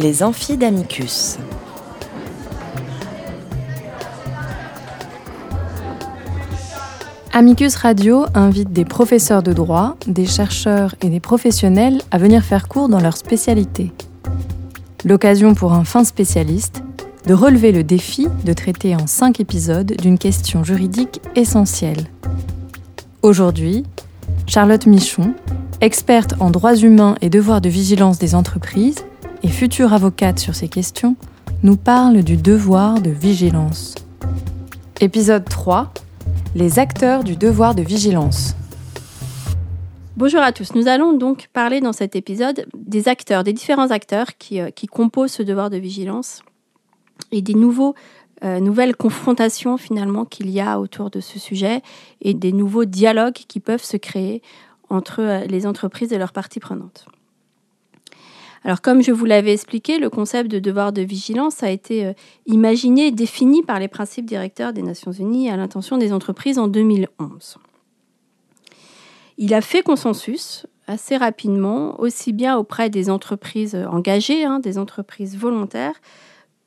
Les amphidamicus. Amicus Radio invite des professeurs de droit, des chercheurs et des professionnels à venir faire cours dans leur spécialité. L'occasion pour un fin spécialiste de relever le défi de traiter en cinq épisodes d'une question juridique essentielle. Aujourd'hui, Charlotte Michon, experte en droits humains et devoirs de vigilance des entreprises et future avocate sur ces questions, nous parle du devoir de vigilance. Épisode 3 Les acteurs du devoir de vigilance. Bonjour à tous. Nous allons donc parler dans cet épisode des acteurs, des différents acteurs qui, euh, composent ce devoir de vigilance et des nouveaux, euh, nouvelles confrontations finalement qu'il y a autour de ce sujet et des nouveaux dialogues qui peuvent se créer entre euh, les entreprises et leurs parties prenantes. Alors comme je vous l'avais expliqué, le concept de devoir de vigilance a été euh, imaginé et défini par les principes directeurs des Nations Unies à l'intention des entreprises en 2011. Il a fait consensus assez rapidement, aussi bien auprès des entreprises engagées, hein, des entreprises volontaires,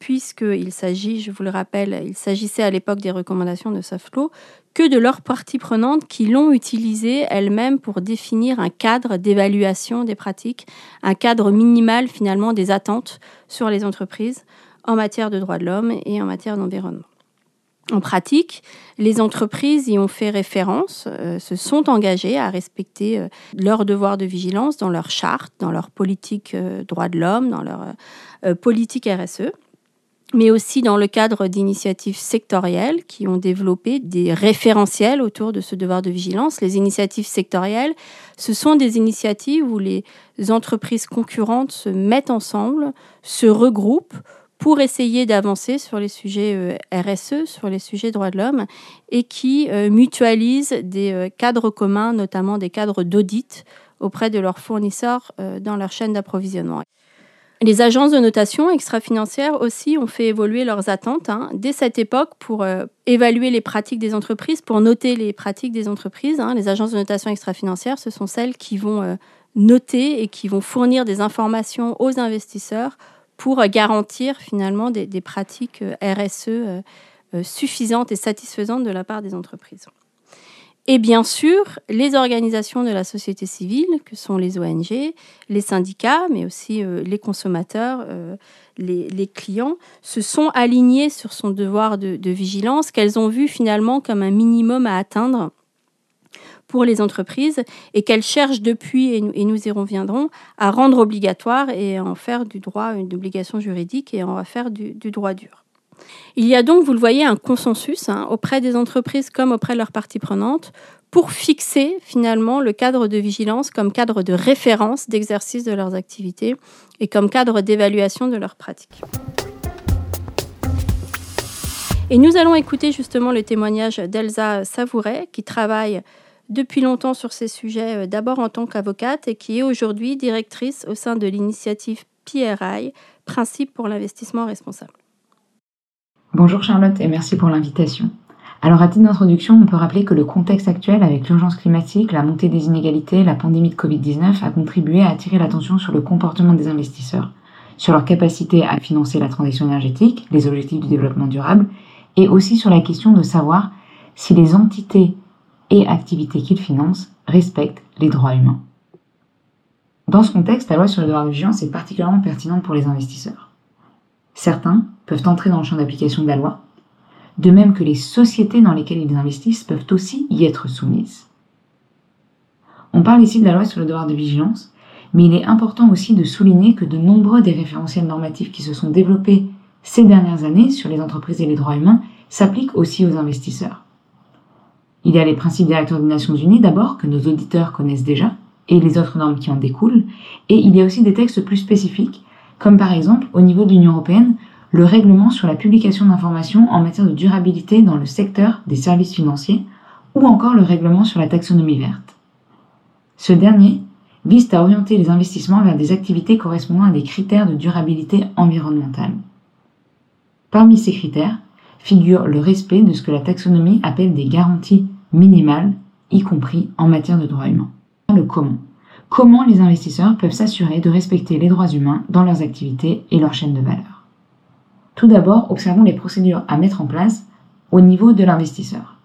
puisqu'il s'agit, je vous le rappelle, il s'agissait à l'époque des recommandations de Soflo, que de leurs parties prenantes qui l'ont utilisé elles-mêmes pour définir un cadre d'évaluation des pratiques, un cadre minimal finalement des attentes sur les entreprises en matière de droits de l'homme et en matière d'environnement. En pratique, les entreprises y ont fait référence, euh, se sont engagées à respecter euh, leurs devoirs de vigilance dans leur charte, dans leur politique euh, droits de l'homme, dans leur politique RSE mais aussi dans le cadre d'initiatives sectorielles qui ont développé des référentiels autour de ce devoir de vigilance. Les initiatives sectorielles, ce sont des initiatives où les entreprises concurrentes se mettent ensemble, se regroupent pour essayer d'avancer sur les sujets euh, RSE, sur les sujets droits de l'homme, et qui euh, mutualisent des euh, cadres communs, notamment des cadres d'audit auprès de leurs fournisseurs dans leur chaîne d'approvisionnement. Les agences de notation extra-financières aussi ont fait évoluer leurs attentes hein, dès cette époque pour euh, évaluer les pratiques des entreprises, pour noter les pratiques des entreprises. Hein. Les agences de notation extra-financières, ce sont celles qui vont euh, noter et qui vont fournir des informations aux investisseurs pour euh, garantir finalement des, des pratiques RSE suffisantes et satisfaisantes de la part des entreprises. Et bien sûr, les organisations de la société civile, que sont les ONG, les syndicats, mais aussi euh, les consommateurs, euh, les, clients, se sont alignés sur son devoir de, vigilance qu'elles ont vu finalement comme un minimum à atteindre pour les entreprises et qu'elles cherchent depuis, et nous, y reviendrons, à rendre obligatoire et à en faire du droit une obligation juridique et en faire du droit dur. Il y a donc, vous le voyez, un consensus hein, auprès des entreprises comme auprès de leurs parties prenantes pour fixer finalement le cadre de vigilance comme cadre de référence d'exercice de leurs activités et comme cadre d'évaluation de leurs pratiques. Et nous allons écouter justement le témoignage d'Elsa Savouret, qui travaille depuis longtemps sur ces sujets, euh, d'abord en tant qu'avocate et qui est aujourd'hui directrice au sein de l'initiative PRI, Principe pour l'investissement responsable. Bonjour Charlotte et merci pour l'invitation. Alors à titre d'introduction, on peut rappeler que le contexte actuel avec l'urgence climatique, la montée des inégalités, la pandémie de Covid-19 a contribué à attirer l'attention sur le comportement des investisseurs, sur leur capacité à financer la transition énergétique, les objectifs du développement durable, et aussi sur la question de savoir si les entités et activités qu'ils financent respectent les droits humains. Dans ce contexte, la loi sur le devoir de vigilance est particulièrement pertinente pour les investisseurs. Certains peuvent entrer dans le champ d'application de la loi, de même que les sociétés dans lesquelles ils investissent peuvent aussi y être soumises. On parle ici de la loi sur le devoir de vigilance, mais il est important aussi de souligner que de nombreux des référentiels normatifs qui se sont développés ces dernières années sur les entreprises et les droits humains s'appliquent aussi aux investisseurs. Il y a les principes directeurs des Nations Unies d'abord, que nos auditeurs connaissent déjà, et les autres normes qui en découlent, et il y a aussi des textes plus spécifiques comme par exemple au niveau de l'Union européenne le règlement sur la publication d'informations en matière de durabilité dans le secteur des services financiers ou encore le règlement sur la taxonomie verte. Ce dernier vise à orienter les investissements vers des activités correspondant à des critères de durabilité environnementale. Parmi ces critères figure le respect de ce que la taxonomie appelle des garanties minimales, y compris en matière de droits humains. Le comment comment les investisseurs peuvent s'assurer de respecter les droits humains dans leurs activités et leur chaîne de valeur. Tout d'abord, observons les procédures à mettre en place au niveau de l'investisseur.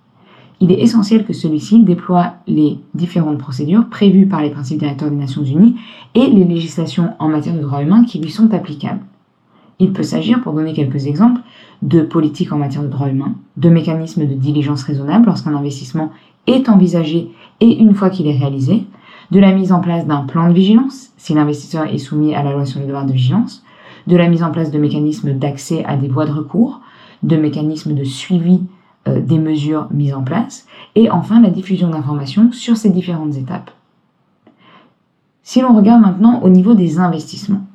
Il est essentiel que celui-ci déploie les différentes procédures prévues par les principes directeurs des Nations Unies et les législations en matière de droits humains qui lui sont applicables. Il peut s'agir, pour donner quelques exemples, de politiques en matière de droits humains, de mécanismes de diligence raisonnable lorsqu'un investissement est envisagé et une fois qu'il est réalisé, de la mise en place d'un plan de vigilance si l'investisseur est soumis à la loi sur le devoir de vigilance, de la mise en place de mécanismes d'accès à des voies de recours, de mécanismes de suivi euh, des mesures mises en place, et enfin la diffusion d'informations sur ces différentes étapes. Si l'on regarde maintenant au niveau des investissements,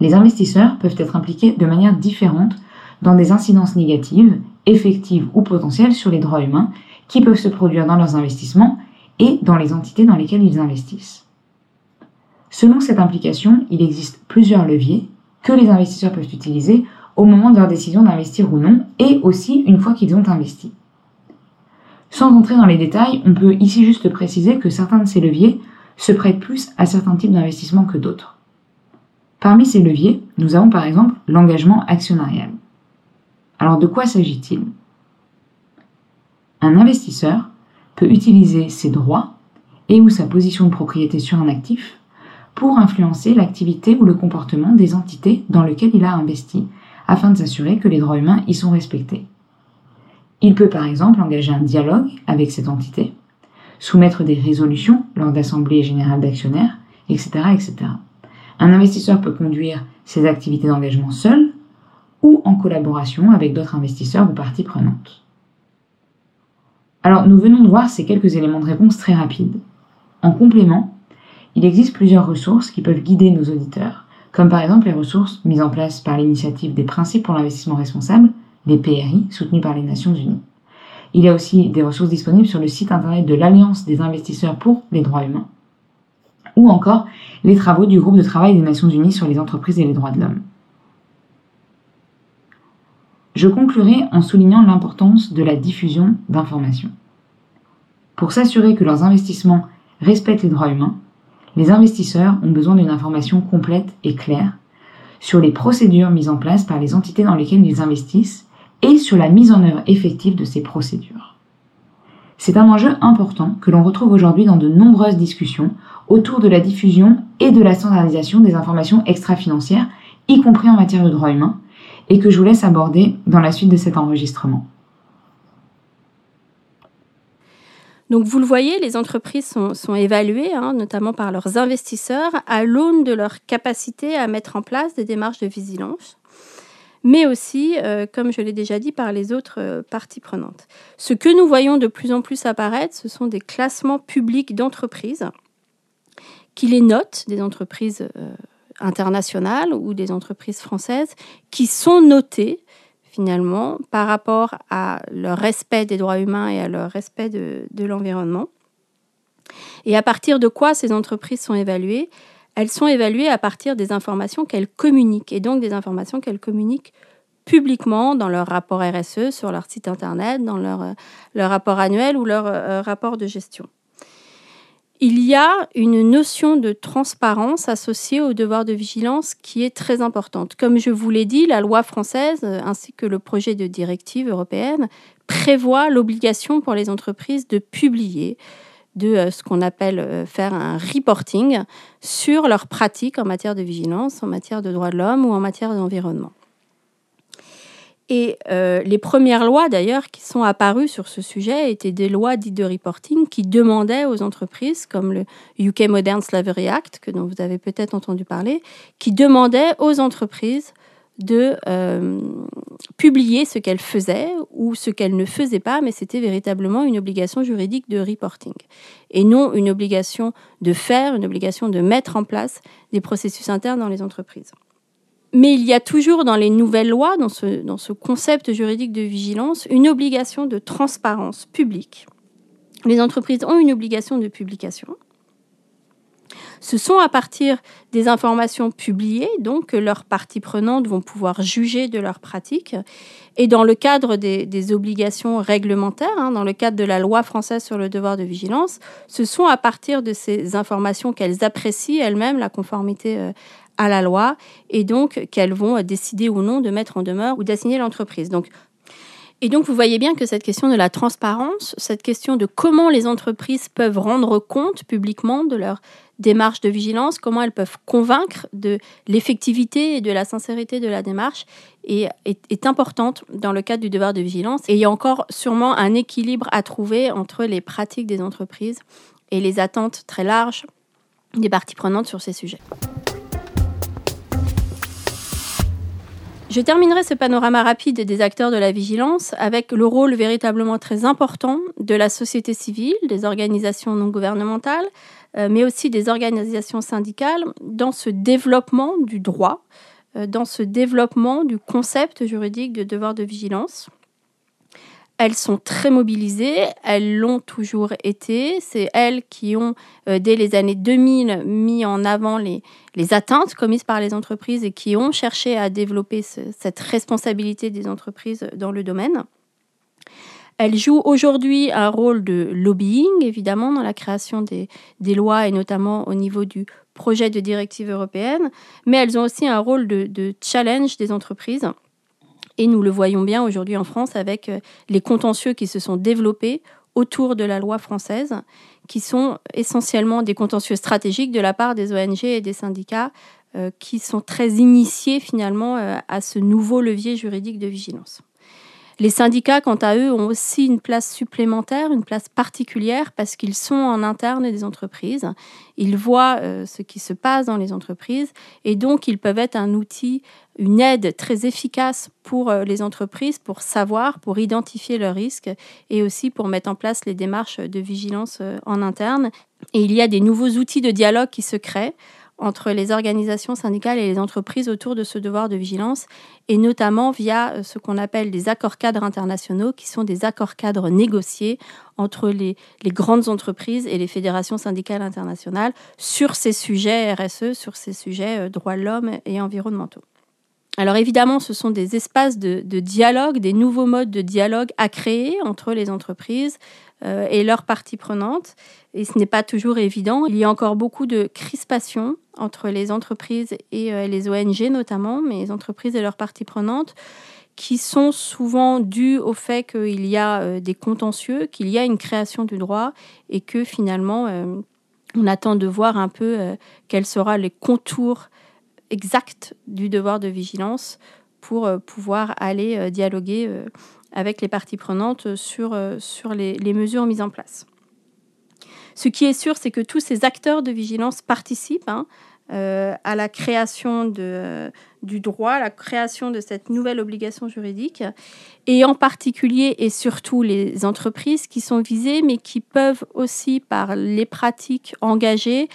les investisseurs peuvent être impliqués de manière différente dans des incidences négatives, effectives ou potentielles sur les droits humains qui peuvent se produire dans leurs investissements et dans les entités dans lesquelles ils investissent. Selon cette implication, il existe plusieurs leviers que les investisseurs peuvent utiliser au moment de leur décision d'investir ou non, et aussi une fois qu'ils ont investi. Sans entrer dans les détails, on peut ici juste préciser que certains de ces leviers se prêtent plus à certains types d'investissements que d'autres. Parmi ces leviers, nous avons par exemple l'engagement actionnarial. Alors de quoi s'agit-il? Un investisseur peut utiliser ses droits et ou sa position de propriété sur un actif pour influencer l'activité ou le comportement des entités dans lesquelles il a investi afin de s'assurer que les droits humains y sont respectés. Il peut par exemple engager un dialogue avec cette entité, soumettre des résolutions lors d'assemblées générales d'actionnaires, etc., etc. Un investisseur peut conduire ses activités d'engagement seul ou en collaboration avec d'autres investisseurs ou parties prenantes. Alors nous venons de voir ces quelques éléments de réponse très rapides. En complément, il existe plusieurs ressources qui peuvent guider nos auditeurs comme par exemple les ressources mises en place par l'initiative des principes pour l'investissement responsable, les PRI, soutenus par les Nations Unies. Il y a aussi des ressources disponibles sur le site internet de l'Alliance des investisseurs pour les droits humains, ou encore les travaux du groupe de travail des Nations Unies sur les entreprises et les droits de l'homme. Je conclurai en soulignant l'importance de la diffusion d'informations. Pour s'assurer que leurs investissements respectent les droits humains, les investisseurs ont besoin d'une information complète et claire sur les procédures mises en place par les entités dans lesquelles ils investissent et sur la mise en œuvre effective de ces procédures. C'est un enjeu important que l'on retrouve aujourd'hui dans de nombreuses discussions autour de la diffusion et de la standardisation des informations extra-financières, y compris en matière de droits humains, et que je vous laisse aborder dans la suite de cet enregistrement. Donc vous le voyez, les entreprises sont, évaluées, hein, notamment par leurs investisseurs, à l'aune de leur capacité à mettre en place des démarches de vigilance, mais aussi, euh, comme je l'ai déjà dit, par les autres euh, parties prenantes. Ce que nous voyons de plus en plus apparaître, ce sont des classements publics d'entreprises qui les notent, des entreprises euh, internationales ou des entreprises françaises, qui sont notées finalement, par rapport à leur respect des droits humains et à leur respect de, l'environnement. Et à partir de quoi ces entreprises sont évaluées? Elles sont évaluées à partir des informations qu'elles communiquent, et donc des informations qu'elles communiquent publiquement dans leur rapport RSE, sur leur site internet, dans leur, rapport annuel ou leur euh, rapport de gestion il y a une notion de transparence associée au devoir de vigilance qui est très importante. Comme je vous l'ai dit, la loi française ainsi que le projet de directive européenne prévoit l'obligation pour les entreprises de publier de euh, ce qu'on appelle euh, faire un reporting sur leurs pratiques en matière de vigilance, en matière de droits de l'homme ou en matière d'environnement. Et euh, les premières lois, d'ailleurs, qui sont apparues sur ce sujet étaient des lois dites de reporting qui demandaient aux entreprises, comme le UK Modern Slavery Act, que dont vous avez peut-être entendu parler, qui demandaient aux entreprises de euh, publier ce qu'elles faisaient ou ce qu'elles ne faisaient pas, mais c'était véritablement une obligation juridique de reporting et non une obligation de faire, une obligation de mettre en place des processus internes dans les entreprises. Mais il y a toujours dans les nouvelles lois, dans ce, concept juridique de vigilance, une obligation de transparence publique. Les entreprises ont une obligation de publication. Ce sont à partir des informations publiées, donc que leurs parties prenantes vont pouvoir juger de leurs pratiques. Et dans le cadre des, obligations réglementaires, hein, dans le cadre de la loi française sur le devoir de vigilance, ce sont à partir de ces informations qu'elles apprécient elles-mêmes la conformité euh, à la loi et donc qu'elles vont décider ou non de mettre en demeure ou d'assigner l'entreprise. Donc et donc, vous voyez bien que cette question de la transparence, cette question de comment les entreprises peuvent rendre compte publiquement de leur démarche de vigilance, comment elles peuvent convaincre de l'effectivité et de la sincérité de la démarche est, est, importante dans le cadre du devoir de vigilance. Et il y a encore sûrement un équilibre à trouver entre les pratiques des entreprises et les attentes très larges des parties prenantes sur ces sujets. Je terminerai ce panorama rapide des acteurs de la vigilance avec le rôle véritablement très important de la société civile, des organisations non gouvernementales, euh, mais aussi des organisations syndicales dans ce développement du droit, euh, dans ce développement du concept juridique de devoir de vigilance. Elles sont très mobilisées, elles l'ont toujours été. C'est elles qui ont, euh, dès les années 2000, mis en avant les, atteintes commises par les entreprises et qui ont cherché à développer cette responsabilité des entreprises dans le domaine. Elles jouent aujourd'hui un rôle de lobbying, évidemment, dans la création des, lois et notamment au niveau du projet de directive européenne, mais elles ont aussi un rôle de challenge des entreprises et nous le voyons bien aujourd'hui en France avec euh, les contentieux qui se sont développés autour de la loi française, qui sont essentiellement des contentieux stratégiques de la part des ONG et des syndicats euh, qui sont très initiés finalement euh, à ce nouveau levier juridique de vigilance. Les syndicats, quant à eux, ont aussi une place supplémentaire, une place particulière, parce qu'ils sont en interne des entreprises. Ils voient euh, ce qui se passe dans les entreprises, et donc ils peuvent être un outil, une aide très efficace pour euh, les entreprises, pour savoir, pour identifier leurs risques, et aussi pour mettre en place les démarches de vigilance euh, en interne. Et il y a des nouveaux outils de dialogue qui se créent entre les organisations syndicales et les entreprises autour de ce devoir de vigilance, et notamment via euh, ce qu'on appelle des accords cadres internationaux, qui sont des accords cadres négociés entre les, grandes entreprises et les fédérations syndicales internationales sur ces sujets RSE, sur ces sujets euh, droits de l'homme et environnementaux. Alors évidemment, ce sont des espaces de, dialogue, des nouveaux modes de dialogue à créer entre les entreprises euh, et leurs parties prenantes. Et ce n'est pas toujours évident. Il y a encore beaucoup de crispation entre les entreprises et euh, les ONG notamment, mais les entreprises et leurs parties prenantes, qui sont souvent dues au fait qu'il y a euh, des contentieux, qu'il y a une création du droit et que finalement, on attend de voir un peu quels seront les contours exacts du devoir de vigilance pour pouvoir aller dialoguer avec les parties prenantes sur, sur les, les mesures mises en place. Ce qui est sûr, c'est que tous ces acteurs de vigilance participent hein, euh, à la création du droit, à la création de cette nouvelle obligation juridique, et en particulier et surtout les entreprises qui sont visées, mais qui peuvent aussi, par les pratiques engagées,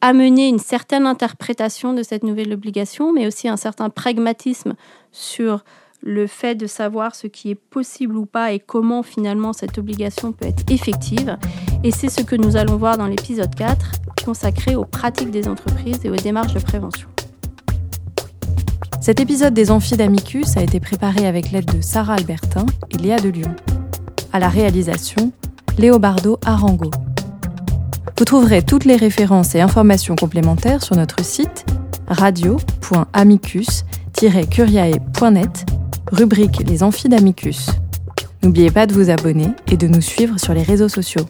amener une certaine interprétation de cette nouvelle obligation, mais aussi un certain pragmatisme sur le fait de savoir ce qui est possible ou pas et comment finalement cette obligation peut être effective. Et c'est ce que nous allons voir dans l'épisode 4, consacré aux pratiques des entreprises et aux démarches de prévention. Cet épisode des Amphis d'Amicus a été préparé avec l'aide de Sarah Albertin et Léa de Lyon. À la réalisation, Léobardo Arango. Vous trouverez toutes les références et informations complémentaires sur notre site radio.amicus-curiae.net rubrique Les Amphidamicus. N'oubliez pas de vous abonner et de nous suivre sur les réseaux sociaux.